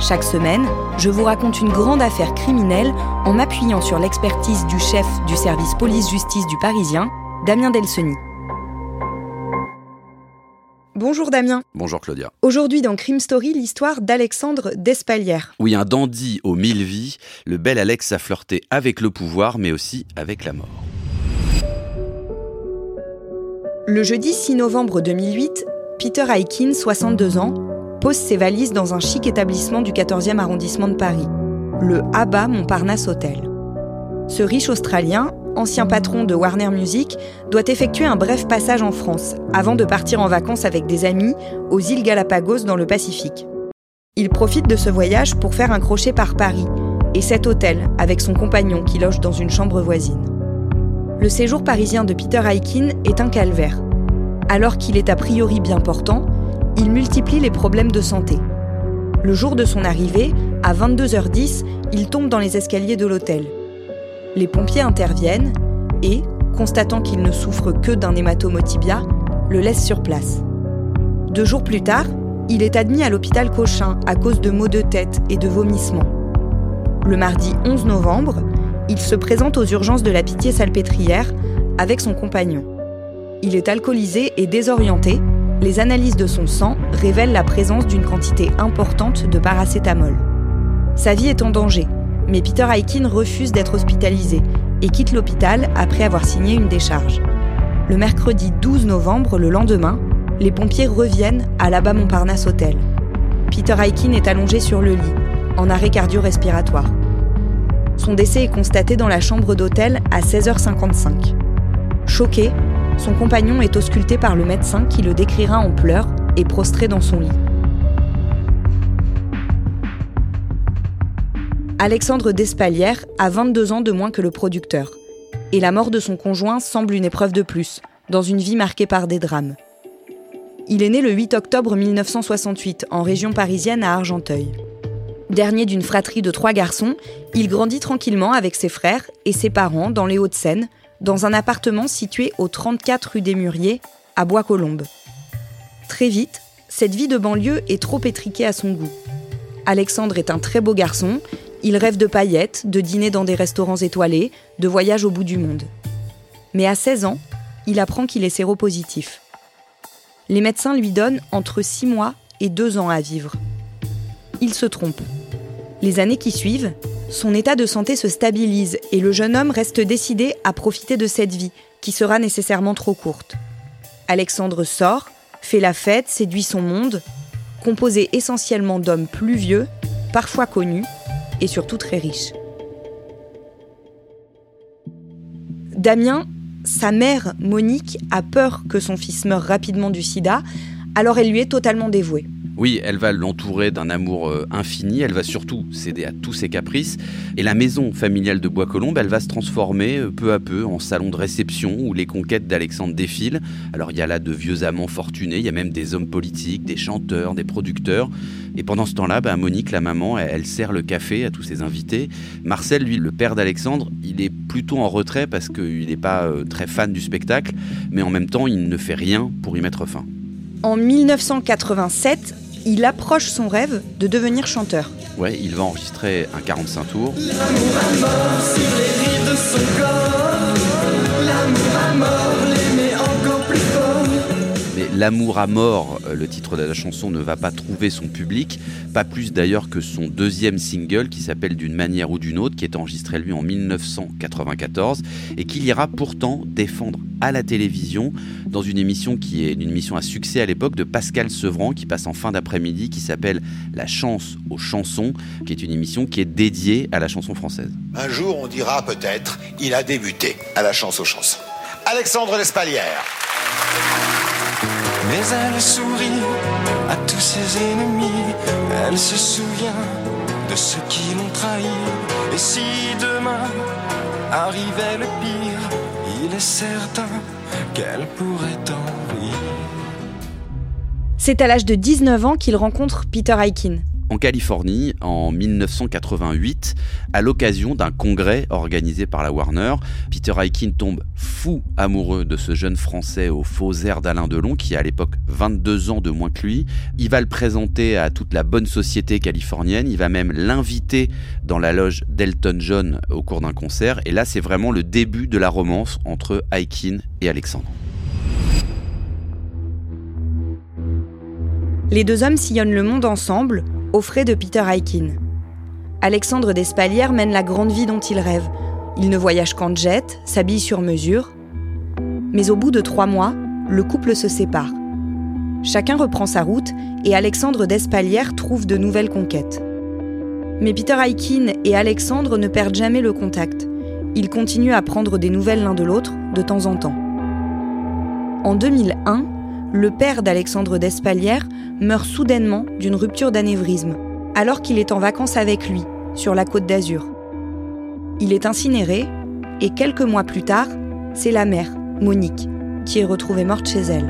Chaque semaine, je vous raconte une grande affaire criminelle en m'appuyant sur l'expertise du chef du service police-justice du Parisien, Damien Delseny. Bonjour Damien. Bonjour Claudia. Aujourd'hui dans Crime Story, l'histoire d'Alexandre Despalières. Oui, un dandy aux mille vies, le bel Alex a flirté avec le pouvoir, mais aussi avec la mort. Le jeudi 6 novembre 2008, Peter Aikin, 62 ans, pose ses valises dans un chic établissement du 14e arrondissement de Paris, le ABBA Montparnasse Hotel. Ce riche Australien, ancien patron de Warner Music, doit effectuer un bref passage en France avant de partir en vacances avec des amis aux îles Galapagos dans le Pacifique. Il profite de ce voyage pour faire un crochet par Paris et cet hôtel avec son compagnon qui loge dans une chambre voisine. Le séjour parisien de Peter Aikin est un calvaire. Alors qu'il est a priori bien portant, il multiplie les problèmes de santé. Le jour de son arrivée, à 22h10, il tombe dans les escaliers de l'hôtel. Les pompiers interviennent et, constatant qu'il ne souffre que d'un hématome tibia, le laissent sur place. Deux jours plus tard, il est admis à l'hôpital Cochin à cause de maux de tête et de vomissements. Le mardi 11 novembre, il se présente aux urgences de la Pitié-Salpêtrière avec son compagnon. Il est alcoolisé et désorienté. Les analyses de son sang révèlent la présence d'une quantité importante de paracétamol. Sa vie est en danger, mais Peter Aikin refuse d'être hospitalisé et quitte l'hôpital après avoir signé une décharge. Le mercredi 12 novembre, le lendemain, les pompiers reviennent à l'Abba Montparnasse Hotel. Peter Aikin est allongé sur le lit, en arrêt cardio-respiratoire. Son décès est constaté dans la chambre d'hôtel à 16h55. Choqué, son compagnon est ausculté par le médecin qui le décrira en pleurs et prostré dans son lit. Alexandre Despalières a 22 ans de moins que le producteur. Et la mort de son conjoint semble une épreuve de plus, dans une vie marquée par des drames. Il est né le 8 octobre 1968 en région parisienne à Argenteuil. Dernier d'une fratrie de trois garçons, il grandit tranquillement avec ses frères et ses parents dans les Hauts-de-Seine, dans un appartement situé au 34 rue des Mûriers, à Bois-Colombes. Très vite, cette vie de banlieue est trop étriquée à son goût. Alexandre est un très beau garçon, il rêve de paillettes, de dîner dans des restaurants étoilés, de voyages au bout du monde. Mais à 16 ans, il apprend qu'il est séropositif. Les médecins lui donnent entre 6 mois et 2 ans à vivre. Il se trompe. Les années qui suivent, son état de santé se stabilise et le jeune homme reste décidé à profiter de cette vie, qui sera nécessairement trop courte. Alexandre sort, fait la fête, séduit son monde, composé essentiellement d'hommes plus vieux, parfois connus, et surtout très riches. Damien, sa mère, Monique, a peur que son fils meure rapidement du sida, alors elle lui est totalement dévouée. Oui, elle va l'entourer d'un amour euh, infini, elle va surtout céder à tous ses caprices, et la maison familiale de Bois-Colombes, elle va se transformer euh, peu à peu en salon de réception où les conquêtes d'Alexandre défilent. Alors il y a là de vieux amants fortunés, il y a même des hommes politiques, des chanteurs, des producteurs, et pendant ce temps-là, bah, Monique, la maman, elle, elle sert le café à tous ses invités. Marcel, lui, le père d'Alexandre, il est plutôt en retrait parce qu'il n'est pas euh, très fan du spectacle, mais en même temps, il ne fait rien pour y mettre fin. En 1987, il approche son rêve de devenir chanteur. Ouais, il va enregistrer un 45 tours. Mais L'amour à mort, euh, le titre de la chanson, ne va pas trouver son public, pas plus d'ailleurs que son deuxième single qui s'appelle D'une manière ou d'une autre, qui est enregistré lui en 1994 et qu'il ira pourtant défendre à la télévision dans une émission qui est une émission à succès à l'époque de Pascal Sevran qui passe en fin d'après-midi qui s'appelle La chance aux chansons, qui est une émission qui est dédiée à la chanson française. Un jour, on dira peut-être, il a débuté à la chance aux chansons. Alexandre Lespalière. Mais elle sourit à tous ses ennemis. Elle se souvient de ceux qui l'ont trahi. Et si demain arrivait le pire, il est certain qu'elle pourrait en rire. C'est à l'âge de 19 ans qu'il rencontre Peter Aikin, en Californie en 1988 à l'occasion d'un congrès organisé par la Warner. Peter Aikin tombe fou amoureux de ce jeune Français au faux air d'Alain Delon qui a à l'époque 22 ans de moins que lui. Il va le présenter à toute la bonne société californienne, il va même l'inviter dans la loge d'Elton John au cours d'un concert et là c'est vraiment le début de la romance entre Aikin et Alexandre. Les deux hommes sillonnent le monde ensemble, aux frais de Peter Aikin. Alexandre Despalières mène la grande vie dont il rêve. Il ne voyage qu'en jet, s'habille sur mesure. Mais au bout de trois mois, le couple se sépare. Chacun reprend sa route et Alexandre Despalières trouve de nouvelles conquêtes. Mais Peter Aikin et Alexandre ne perdent jamais le contact. Ils continuent à prendre des nouvelles l'un de l'autre de temps en temps. En 2001, le père d'Alexandre Despalières meurt soudainement d'une rupture d'anévrisme, alors qu'il est en vacances avec lui, sur la côte d'Azur. Il est incinéré, et quelques mois plus tard, c'est la mère, Monique, qui est retrouvée morte chez elle.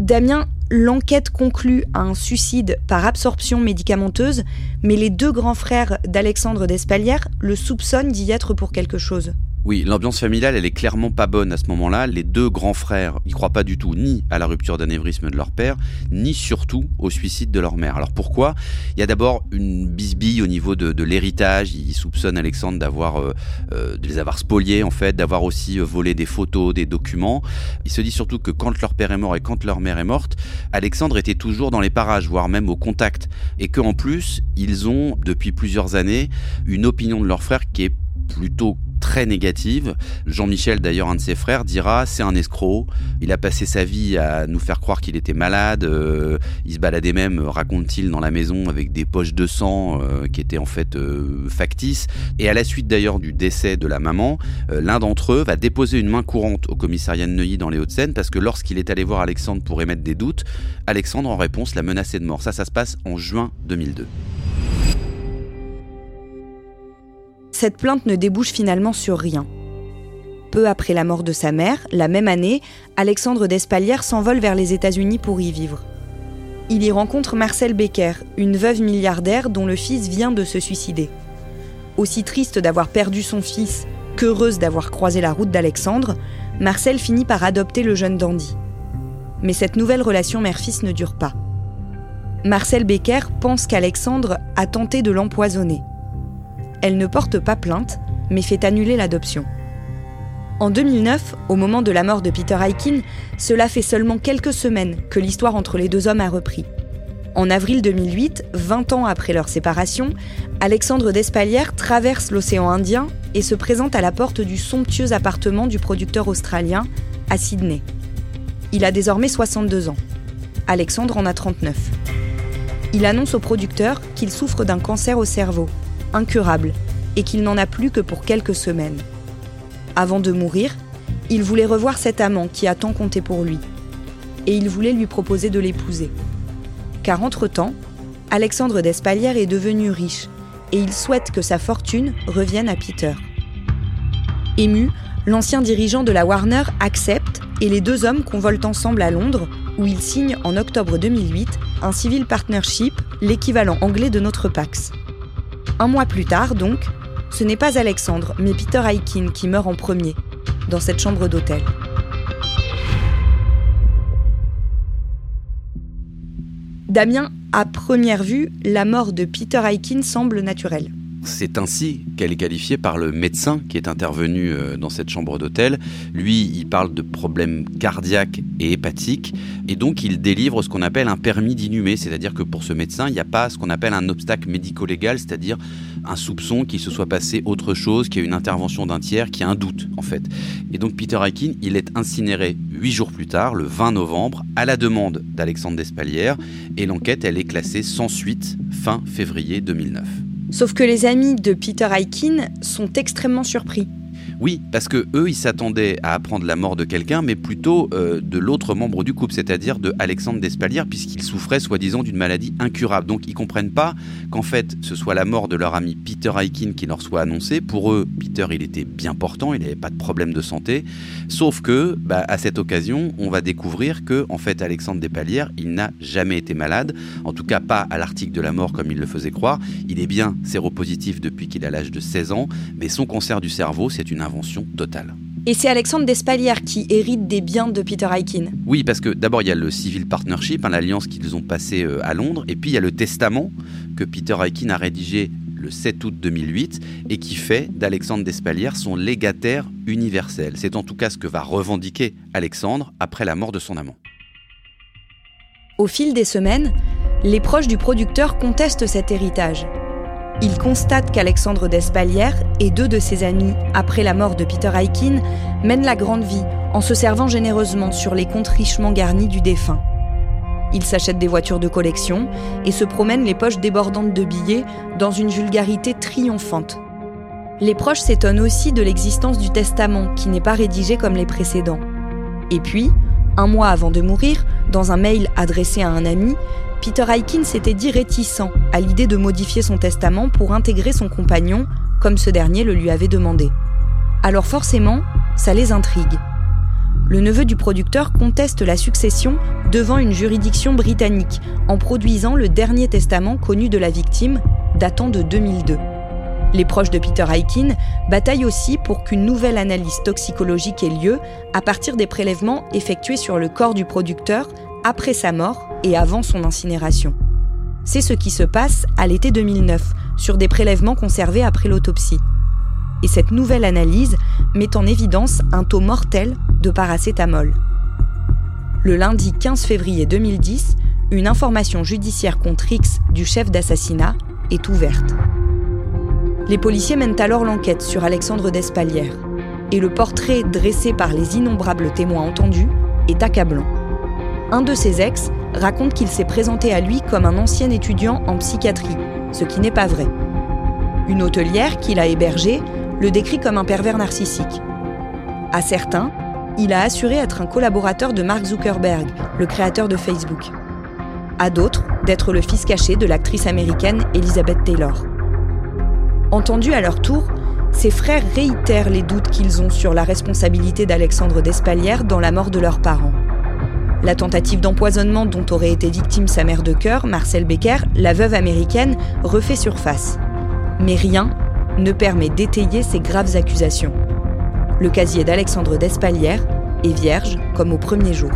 Damien, l'enquête conclut à un suicide par absorption médicamenteuse, mais les deux grands frères d'Alexandre Despalières le soupçonnent d'y être pour quelque chose. Oui, l'ambiance familiale, elle est clairement pas bonne à ce moment-là. Les deux grands frères n'y croient pas du tout ni à la rupture d'anévrisme de leur père, ni surtout au suicide de leur mère. Alors pourquoi? Il y a d'abord une bisbille au niveau de, l'héritage. Ils soupçonnent Alexandre d'avoir, euh, euh, de les avoir spoliés en fait, d'avoir aussi euh, volé des photos, des documents. Ils se disent surtout que quand leur père est mort et quand leur mère est morte, Alexandre était toujours dans les parages, voire même au contact, et qu'en plus ils ont depuis plusieurs années une opinion de leur frère qui est plutôt très négative. Jean-Michel, d'ailleurs, un de ses frères, dira c'est un escroc. Il a passé sa vie à nous faire croire qu'il était malade. Euh, il se baladait même, raconte-t-il, dans la maison avec des poches de sang euh, qui étaient en fait euh, factices. Et à la suite d'ailleurs du décès de la maman, l'un d'entre eux va déposer une main courante au commissariat de Neuilly dans les Hauts-de-Seine parce que lorsqu'il est allé voir Alexandre pour émettre des doutes, Alexandre en réponse l'a menacé de mort. Ça, ça se passe en juin 2002. Cette plainte ne débouche finalement sur rien. Peu après la mort de sa mère, la même année, Alexandre Despalières s'envole vers les États-Unis pour y vivre. Il y rencontre Marcel Becker, une veuve milliardaire dont le fils vient de se suicider. Aussi triste d'avoir perdu son fils qu'heureuse d'avoir croisé la route d'Alexandre, Marcel finit par adopter le jeune dandy. Mais cette nouvelle relation mère-fils ne dure pas. Marcel Becker pense qu'Alexandre a tenté de l'empoisonner elle ne porte pas plainte, mais fait annuler l'adoption. En 2009, au moment de la mort de Peter Aikin, cela fait seulement quelques semaines que l'histoire entre les deux hommes a repris. En avril 2008, 20 ans après leur séparation, Alexandre Despalières traverse l'océan Indien et se présente à la porte du somptueux appartement du producteur australien à Sydney. Il a désormais 62 ans. Alexandre en a 39. Il annonce au producteur qu'il souffre d'un cancer au cerveau incurable et qu'il n'en a plus que pour quelques semaines. Avant de mourir, il voulait revoir cet amant qui a tant compté pour lui. Et il voulait lui proposer de l'épouser. Car entre-temps, Alexandre Despalières est devenu riche et il souhaite que sa fortune revienne à Peter. Ému, l'ancien dirigeant de la Warner accepte et les deux hommes convolent ensemble à Londres où ils signent en octobre 2008 un civil partnership, l'équivalent anglais de notre Pax. Un mois plus tard, donc, ce n'est pas Alexandre, mais Peter Aikin qui meurt en premier, dans cette chambre d'hôtel. Damien, à première vue, la mort de Peter Aikin semble naturelle. C'est ainsi qu'elle est qualifiée par le médecin qui est intervenu euh, dans cette chambre d'hôtel. Lui, il parle de problèmes cardiaques et hépatiques, et donc il délivre ce qu'on appelle un permis d'inhumer, c'est-à-dire que pour ce médecin, il n'y a pas ce qu'on appelle un obstacle médico-légal, c'est-à-dire un soupçon qu'il se soit passé autre chose, qu'il y ait une intervention d'un tiers, qu'il y a un doute en fait. Et donc Peter Aikin, il est incinéré huit jours plus tard, le 20 novembre, à la demande d'Alexandre Despalières, et l'enquête, elle est classée sans suite fin février 2009. Sauf que les amis de Peter Aikin sont extrêmement surpris. Oui, parce que eux, ils s'attendaient à apprendre la mort de quelqu'un, mais plutôt euh, de l'autre membre du couple, c'est-à-dire de Alexandre Despalières, puisqu'il souffrait soi-disant d'une maladie incurable. Donc ils comprennent pas qu'en fait, ce soit la mort de leur ami Peter Aikin qui leur soit annoncée. Pour eux, Peter, il était bien portant, il n'avait pas de problème de santé. Sauf que, bah, à cette occasion, on va découvrir que, en fait, Alexandre Despalières, il n'a jamais été malade, en tout cas pas à l'article de la mort comme il le faisait croire. Il est bien séropositif depuis qu'il a l'âge de 16 ans, mais son cancer du cerveau, c'est une invention totale. Et c'est Alexandre Despalières qui hérite des biens de Peter Aikin. Oui, parce que d'abord il y a le Civil Partnership, hein, l'alliance qu'ils ont passée euh, à Londres, et puis il y a le testament que Peter Aikin a rédigé le 7 août 2008 et qui fait d'Alexandre Despalières son légataire universel. C'est en tout cas ce que va revendiquer Alexandre après la mort de son amant. Au fil des semaines, les proches du producteur contestent cet héritage. Ils constatent qu'Alexandre Despalières et deux de ses amis, après la mort de Peter Aikin, mènent la grande vie en se servant généreusement sur les comptes richement garnis du défunt. Ils s'achètent des voitures de collection et se promènent les poches débordantes de billets dans une vulgarité triomphante. Les proches s'étonnent aussi de l'existence du testament qui n'est pas rédigé comme les précédents. Et puis, un mois avant de mourir, dans un mail adressé à un ami, Peter Aikin s'était dit réticent à l'idée de modifier son testament pour intégrer son compagnon, comme ce dernier le lui avait demandé. Alors forcément, ça les intrigue. Le neveu du producteur conteste la succession devant une juridiction britannique en produisant le dernier testament connu de la victime, datant de 2002. Les proches de Peter Aikin bataillent aussi pour qu'une nouvelle analyse toxicologique ait lieu à partir des prélèvements effectués sur le corps du producteur après sa mort et avant son incinération. C'est ce qui se passe à l'été 2009 sur des prélèvements conservés après l'autopsie. Et cette nouvelle analyse met en évidence un taux mortel de paracétamol. Le lundi 15 février 2010, une information judiciaire contre X du chef d'assassinat est ouverte. Les policiers mènent alors l'enquête sur Alexandre Despalières, et le portrait dressé par les innombrables témoins entendus est accablant un de ses ex raconte qu'il s'est présenté à lui comme un ancien étudiant en psychiatrie, ce qui n'est pas vrai. Une hôtelière qu'il a hébergée le décrit comme un pervers narcissique. À certains, il a assuré être un collaborateur de Mark Zuckerberg, le créateur de Facebook. À d'autres, d'être le fils caché de l'actrice américaine Elizabeth Taylor. Entendus à leur tour, ses frères réitèrent les doutes qu'ils ont sur la responsabilité d'Alexandre Despalières dans la mort de leurs parents. La tentative d'empoisonnement dont aurait été victime sa mère de cœur, Marcel Becker, la veuve américaine, refait surface. Mais rien ne permet d'étayer ces graves accusations. Le casier d'Alexandre Despalières est vierge comme au premier jour.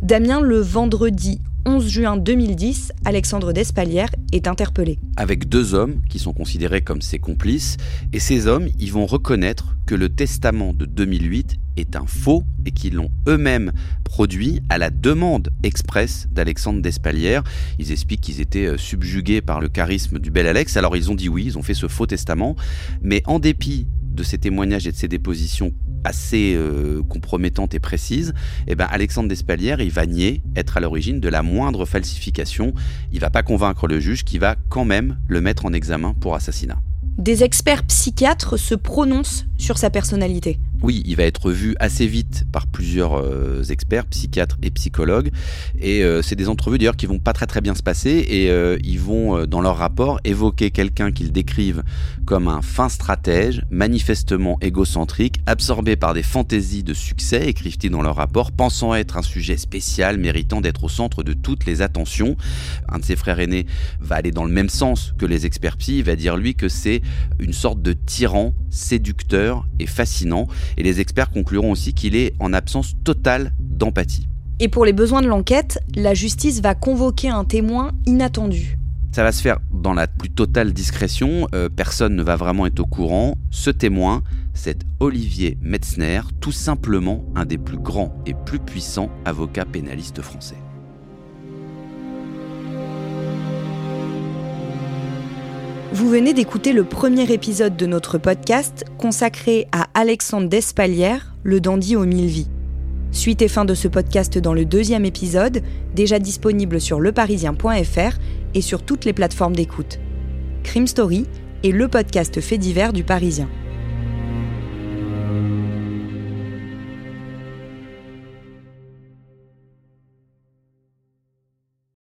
Damien, le vendredi 11 juin 2010, Alexandre Despalières est interpellé. Avec deux hommes qui sont considérés comme ses complices, et ces hommes, ils vont reconnaître que le testament de 2008 est un faux et qu'ils l'ont eux-mêmes produit à la demande expresse d'Alexandre Despalières. Ils expliquent qu'ils étaient euh, subjugués par le charisme du bel Alex, alors ils ont dit oui, ils ont fait ce faux testament, mais en dépit de ces témoignages et de ces dépositions assez euh, compromettante et précise, eh ben Alexandre Despalières, il va nier être à l'origine de la moindre falsification. Il va pas convaincre le juge qui va quand même le mettre en examen pour assassinat. Des experts psychiatres se prononcent sur sa personnalité. Oui, il va être vu assez vite par plusieurs euh, experts, psychiatres et psychologues. Et euh, c'est des entrevues d'ailleurs qui vont pas très très bien se passer. Et euh, ils vont, dans leur rapport, évoquer quelqu'un qu'ils décrivent comme un fin stratège, manifestement égocentrique, absorbé par des fantaisies de succès, écrivent-ils dans leur rapport, pensant être un sujet spécial, méritant d'être au centre de toutes les attentions. Un de ses frères aînés va aller dans le même sens que les experts psy. Il va dire lui que c'est une sorte de tyran séducteur et fascinant et les experts concluront aussi qu'il est en absence totale d'empathie. Et pour les besoins de l'enquête, la justice va convoquer un témoin inattendu. Ça va se faire dans la plus totale discrétion, euh, personne ne va vraiment être au courant. Ce témoin, c'est Olivier Metzner, tout simplement un des plus grands et plus puissants avocats pénalistes français. Vous venez d'écouter le premier épisode de notre podcast consacré à Alexandre Despalières, le dandy aux mille vies. Suite et fin de ce podcast dans le deuxième épisode, déjà disponible sur leparisien.fr et sur toutes les plateformes d'écoute. Crime Story est le podcast fait divers du Parisien.